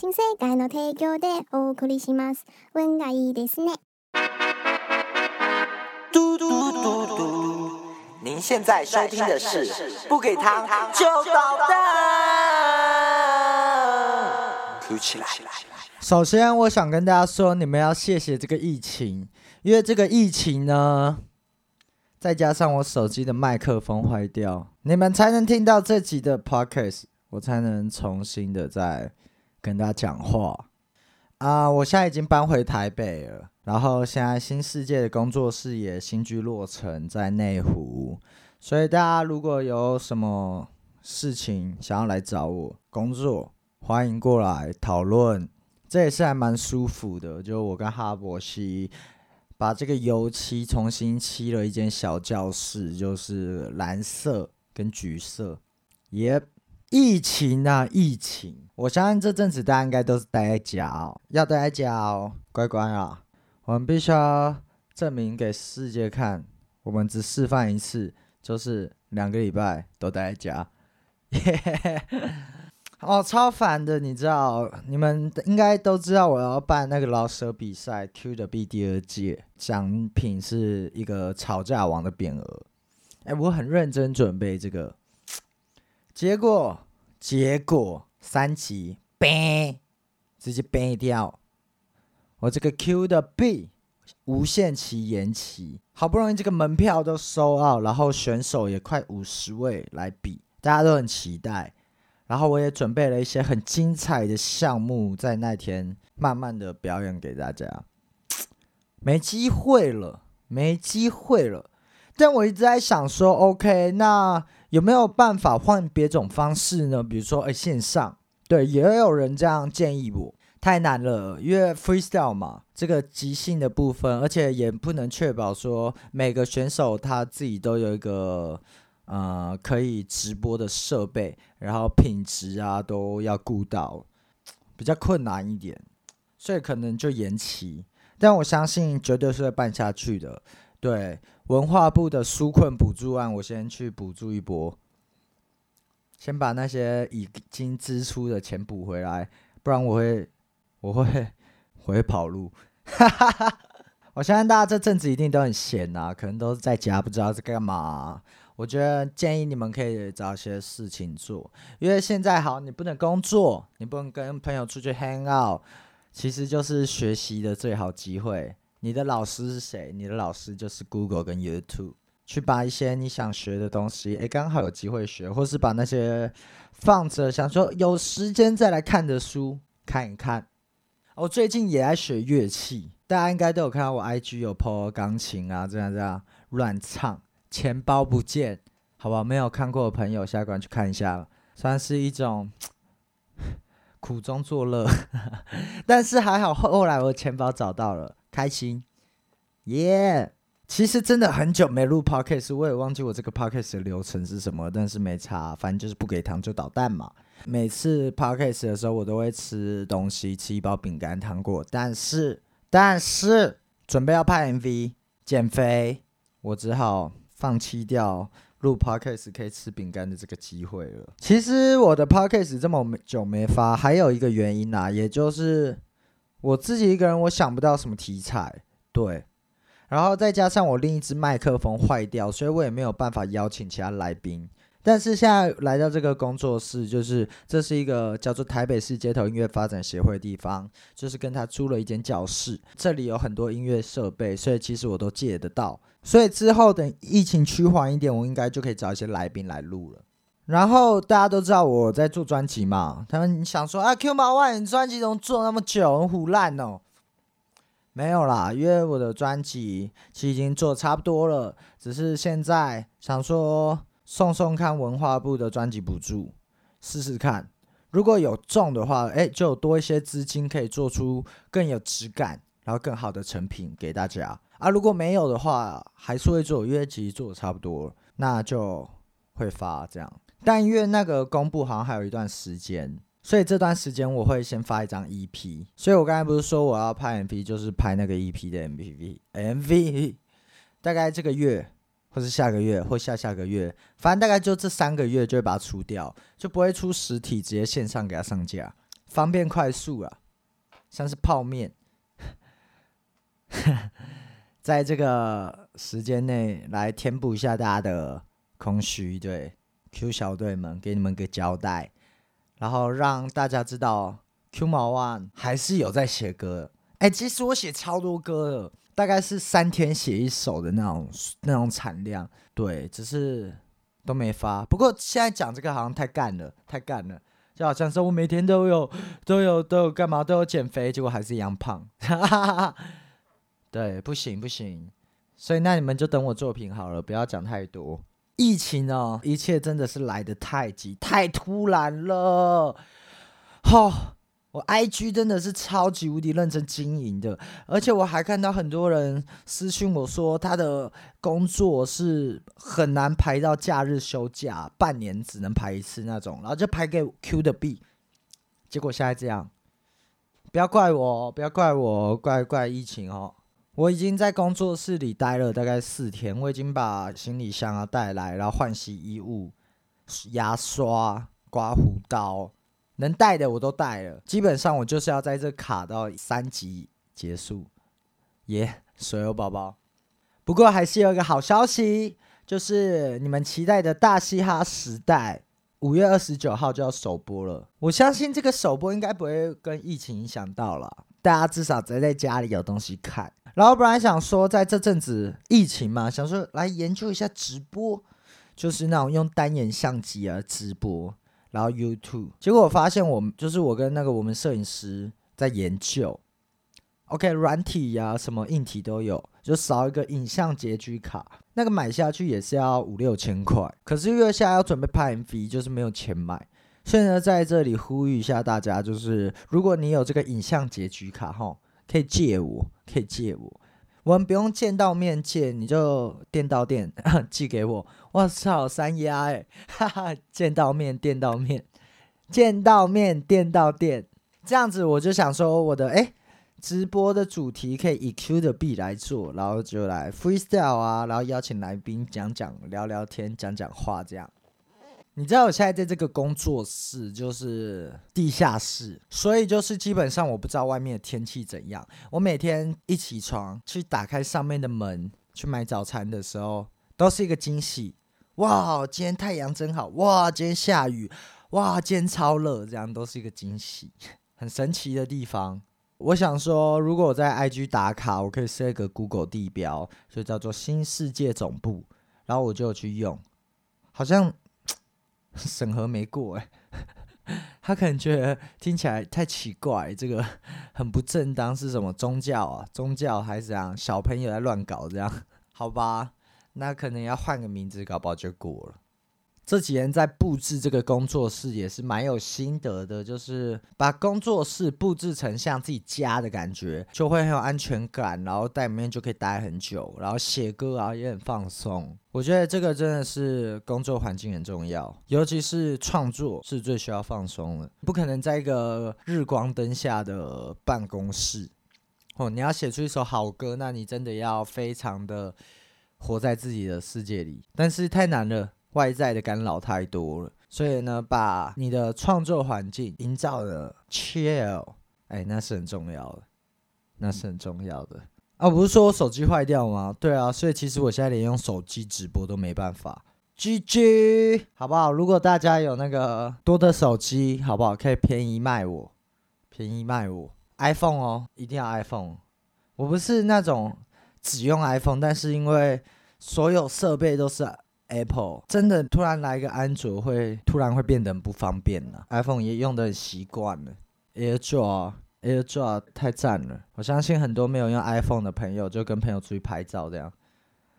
新世界の提供でお送りします。運がいいですね。嘟嘟嘟嘟，您现在收听的是不给糖就捣蛋，哭起来！首先，我想跟大家说，你们要谢谢这个疫情，因为这个疫情呢，再加上我手机的麦克风坏掉，你们才能听到这集的 podcast，我才能重新的再 跟大家讲话。啊、我现在已经搬回台北了，然后现在新世界的工作室也新居落成在内湖，所以大家如果有什么事情想要来找我工作，欢迎过来讨论。这也是还蛮舒服的，就我跟哈伯西把这个油漆重新漆了一间小教室，就是蓝色跟橘色。耶、疫情啊，疫情！我相信这阵子大家应该都是待在家哦，要待在家哦，乖乖啊！我们必须要证明给世界看，我们只示范一次，就是两个礼拜都待在家。哦，超烦的，你知道？你们应该都知道，我要办那个老舍比赛 Q 的 B 第二届，奖品是一个吵架王的匾额。哎，我很认真准备这个，结果结果三级 ban 直接 ban 掉，我这个 Q 的 B 无限期延期，好不容易这个门票都收到，然后选手也快五十位来比，大家都很期待。然后我也准备了一些很精彩的项目，在那天慢慢的表演给大家。没机会了，没机会了。但我一直在想说，OK，那有没有办法换别种方式呢？比如说，哎，线上，对，也有人这样建议我。太难了，因为 freestyle 嘛，这个即兴的部分，而且也不能确保说每个选手他自己都有一个呃可以直播的设备，然后品质啊都要顾到，比较困难一点，所以可能就延期。但我相信绝对是会办下去的。对文化部的纾困补助案，我先去补助一波，先把那些已经支出的钱补回来，不然我会我会我会跑路。哈 哈我相信大家这阵子一定都很闲呐、可能都是在家不知道在干嘛、我觉得建议你们可以找些事情做，因为现在好，你不能工作，你不能跟朋友出去 hang out，其实就是学习的最好机会。你的老师是谁？你的老师就是 Google 跟 YouTube，去把一些你想学的东西，诶，刚好有机会学，或是把那些放着想说有时间再来看的书看一看。我最近也在学乐器，大家应该都有看到我 IG 有 po 钢琴啊，这样这样乱唱，钱包不见，好不好？没有看过的朋友，下关去看一下，算是一种 苦中作乐，但是还好，后来我钱包找到了，开心，耶、其实真的很久没录 podcast，我也忘记我这个 podcast 的流程是什么，但是没差，反正就是不给糖就捣蛋嘛。每次 podcast 的时候，我都会吃东西，吃一包饼干、糖果，但是但是准备要拍 MV 减肥，我只好放弃掉录 podcast 可以吃饼干的这个机会了。其实我的 podcast 这么久没发，还有一个原因啊，也就是我自己一个人，我想不到什么题材，对。然后再加上我另一只麦克风坏掉，所以我也没有办法邀请其他来宾。但是现在来到这个工作室，就是这是一个叫做台北市街头音乐发展协会的地方，就是跟他租了一间教室，这里有很多音乐设备，所以其实我都借得到。所以之后等疫情趋缓一点，我应该就可以找一些来宾来录了。然后大家都知道我在做专辑嘛，他们想说啊，Q 毛万，你专辑怎么做那么久，很腐烂哦？没有啦，因为我的专辑其实已经做差不多了，只是现在想说送送看文化部的专辑补助，试试看。如果有中的话，哎，就多一些资金可以做出更有质感，然后更好的成品给大家啊。如果没有的话，还是会做，因为其实做的差不多了，那就会发这样。但因为那个公布好像还有一段时间，所以这段时间我会先发一张 EP。所以我刚才不是说我要拍 MV，就是拍那个 EP 的 MV。MV 大概这个月，或是下个月，或下下个月，反正大概就这三个月就会把它出掉，就不会出实体，直接线上给它上架。方便快速啊，像是泡面，在这个时间内来填补一下大家的空虚，对 Q 小队们给你们个交代，然后让大家知道 Q 毛 One 还是有在写歌。哎，其实我写超多歌了，大概是三天写一首的那种那种产量，对，只是都没发。不过现在讲这个好像太干了，太干了。就好像说我每天都有都有都有干嘛都有减肥，结果还是一样胖。对，不行不行，所以那你们就等我作品好了，不要讲太多。疫情哦，一切真的是来的太急太突然了，好。我 IG 真的是超级无敌认真经营的，而且我还看到很多人私信我说他的工作是很难排到假日休假，半年只能排一次那种，然后就排给 Q 的币，结果现在这样，不要怪我，不要怪我，怪怪疫情哦。我已经在工作室里待了大概四天，我已经把行李箱啊带来，然后换洗衣物、牙刷、刮胡刀。能带的我都带了，基本上我就是要在这卡到三级结束，耶，所有宝宝。不过还是有一个好消息，就是你们期待的大嘻哈时代五月二十九号就要首播了。我相信这个首播应该不会跟疫情影响到了，大家至少宅在家里有东西看。然后本来想说在这阵子疫情嘛，想说来研究一下直播，就是那种用单眼相机啊直播。然后 YouTube，结果我发现我就是我跟那个我们摄影师在研究，OK，软体呀什么硬体都有，就少一个影像截取卡，那个买下去也是要五六千块。可是月下要准备拍 MV，就是没有钱买。所以呢，在这里呼吁一下大家，就是如果你有这个影像截取卡哈，可以借我，可以借我。我们不用见到面借，你就电到电 寄给我。我操，三丫哎，哈哈，见到面电到面，见到面电到电，这样子我就想说，我的哎，直播的主题可以以 Q 的币来做，然后就来 freestyle 啊，然后邀请来宾讲讲聊聊天，讲讲话这样。你知道我现在在这个工作室就是地下室，所以就是基本上我不知道外面的天气怎样。我每天一起床去打开上面的门去买早餐的时候，都是一个惊喜。哇，今天太阳真好！哇，今天下雨！哇，今天超热！这样都是一个惊喜，很神奇的地方。我想说，如果我在 IG 打卡，我可以设一个 Google 地标，就叫做新世界总部，然后我就去用，好像。审核没过哎，他可能觉得听起来太奇怪，这个很不正当，是什么宗教啊？宗教还是这样？小朋友在乱搞这样？好吧，那可能要换个名字，搞不好就过了。这几年在布置这个工作室也是蛮有心得的，就是把工作室布置成像自己家的感觉，就会很有安全感，然后在里面就可以待很久，然后写歌啊也很放松。我觉得这个真的是工作环境很重要，尤其是创作是最需要放松的，不可能在一个日光灯下的办公室哦。你要写出一首好歌，那你真的要非常的活在自己的世界里，但是太难了。外在的干扰太多了，所以呢，把你的创作环境营造的 chill，哎，那是很重要的，那是很重要的啊！不是说我手机坏掉吗？对啊，所以其实我现在连用手机直播都没办法。GG，好不好？如果大家有那个多的手机，好不好？可以便宜卖我，便宜卖我 iPhone 哦，一定要 iPhone。我不是那种只用 iPhone，但是因为所有设备都是。Apple 真的突然来一个安卓，会突然会变得很不方便了。iPhone 也用的很习惯了，AirDrop，AirDrop 太赞了。我相信很多没有用 iPhone 的朋友，就跟朋友出去拍照这样。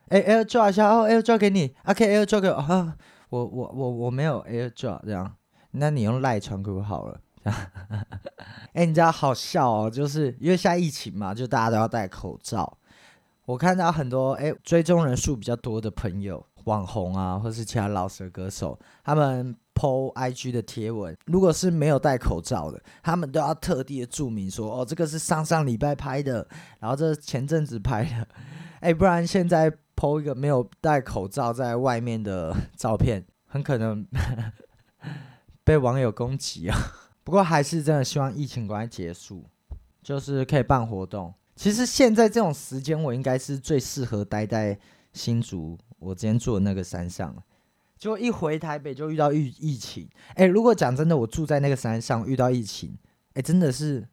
哎，AirDrop 一下哦，AirDrop 给你，OK，AirDrop 给我。我我我我没有 AirDrop 这样，那你用赖传给我好了。哎，你知道好笑哦，就是因为现在疫情嘛，就大家都要戴口罩。我看到很多哎追踪人数比较多的朋友。网红啊，或是其他老的歌手，他们 PO IG 的贴文，如果是没有戴口罩的，他们都要特地的注明说，哦，这个是上上礼拜拍的，然后这是前阵子拍的，哎，不然现在 PO 一个没有戴口罩在外面的照片，很可能 被网友攻击啊。不过还是真的希望疫情赶快结束，就是可以办活动。其实现在这种时间，我应该是最适合待在新竹我之前住的那个山上。就一回台北就遇到疫疫情，哎，如果讲真的，我住在那个山上遇到疫情，哎，真的是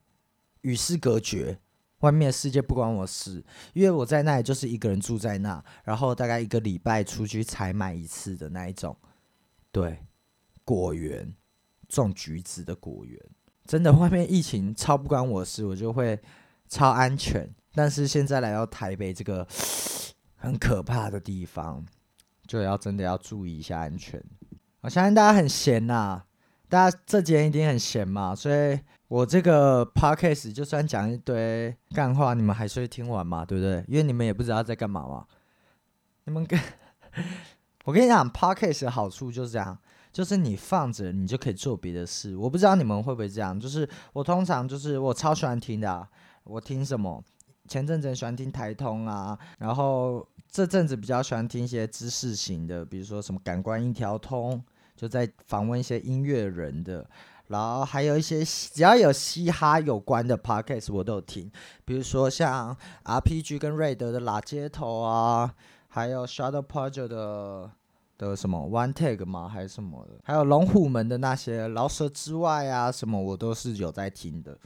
与世隔绝，外面的世界不关我事，因为我在那里就是一个人住在那，然后大概一个礼拜出去采买一次的那一种，对，果园种橘子的果园，真的外面疫情超不关我事，我就会超安全，但是现在来到台北这个很可怕的地方。就要真的要注意一下安全。我相信大家很闲呐，大家这几天一定很闲嘛，所以我这个 podcast 就算讲一堆干话，你们还是会听完嘛，对不对？因为你们也不知道在干嘛嘛。你们跟我跟你讲，podcast 的好处就是这样，就是你放着，你就可以做别的事。我不知道你们会不会这样，就是我通常就是我超喜欢听的，我听什么？前阵子喜欢听台通啊，然后。这阵子比较喜欢听一些知识型的，比如说什么感官一条通，就在访问一些音乐人的，然后还有一些只要有嘻哈有关的 podcast 我都有听，比如说像 RPG 跟瑞德的拉街头啊，还有 Shadow Project 的的什么 One Take 吗？还是什么的？还有龙虎门的那些饶舌之外啊，什么我都是有在听的。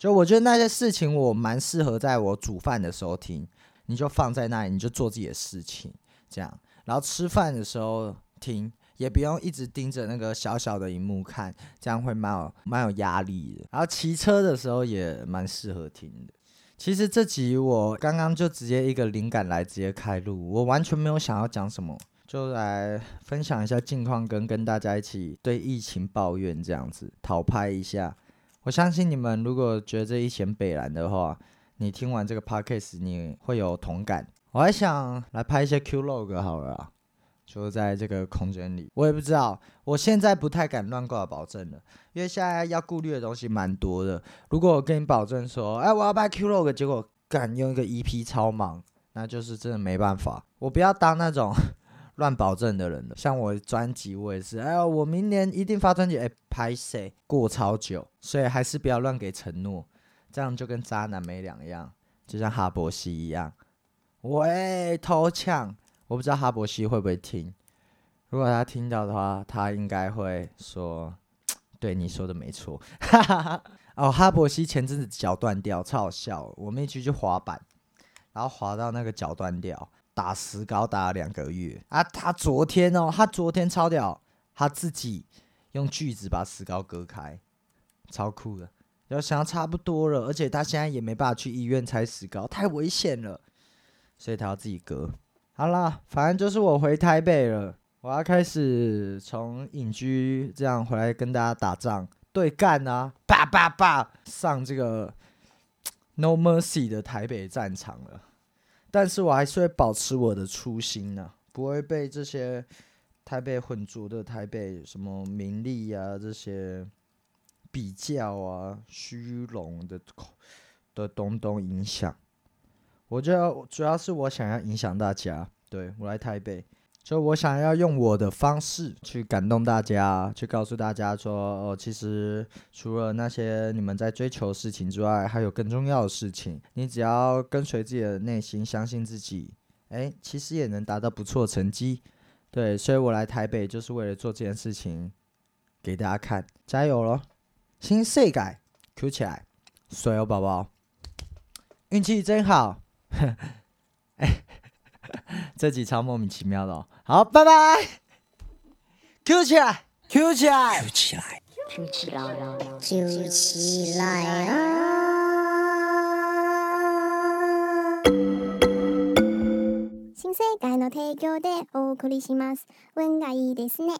就我觉得那些事情我蛮适合在我煮饭的时候听。你就放在那里，你就做自己的事情，这样。然后吃饭的时候听，也不用一直盯着那个小小的荧幕看，这样会蛮有蛮有压力的。然后骑车的时候也蛮适合听的。其实这集我刚刚就直接一个灵感来直接开录，我完全没有想要讲什么，就来分享一下近况，跟跟大家一起对疫情抱怨这样子，讨拍一下。我相信你们如果觉得这一嫌北蓝的话。你听完这个 podcast，你会有同感。我还想来拍一些 Q log 好了，就在这个空间里。我也不知道，我现在不太敢乱挂保证了，因为现在要顾虑的东西蛮多的。如果我跟你保证说，哎，我要拍 Q log，结果敢用一个 EP 超忙，那就是真的没办法。我不要当那种乱保证的人了。像我专辑，我也是，哎呀，我明年一定发专辑，哎，拍谁过超久，所以还是不要乱给承诺。这样就跟渣男没两样，就像哈伯西一样。喂，偷呛！我不知道哈伯西会不会听。如果他听到的话，他应该会说：“ 对你说的没错。”哈哈哦，哈伯西前阵子脚断掉，超好笑。我们一起去滑板，然后滑到那个脚断掉，打石膏打了两个月啊。他昨天哦，他昨天超屌，他自己用锯子把石膏割开，超酷的。要想差不多了，而且他现在也没办法去医院拆石膏，太危险了，所以他要自己割。好了，反正就是我回台北了，我要开始从隐居这样回来跟大家打仗对干啊，叭叭叭上这个 No Mercy 的台北战场了。但是我还是会保持我的初心呢，不会被这些台北混浊的台北什么名利啊这些。比较啊，虚荣的的东东影响，我就要主要是我想要影响大家。对我来台北，就我想要用我的方式去感动大家，去告诉大家说，哦，其实除了那些你们在追求事情之外，还有更重要的事情。你只要跟随自己的内心，相信自己，哎，其实也能达到不错的成绩。对，所以我来台北就是为了做这件事情给大家看，加油喽！新世界，Q 起来，水哦，宝宝，运气真好，哎 这几超莫名其妙的哦，おっぱばーいイキイキューチライ新世界の提供でお送りします。運がいいですね。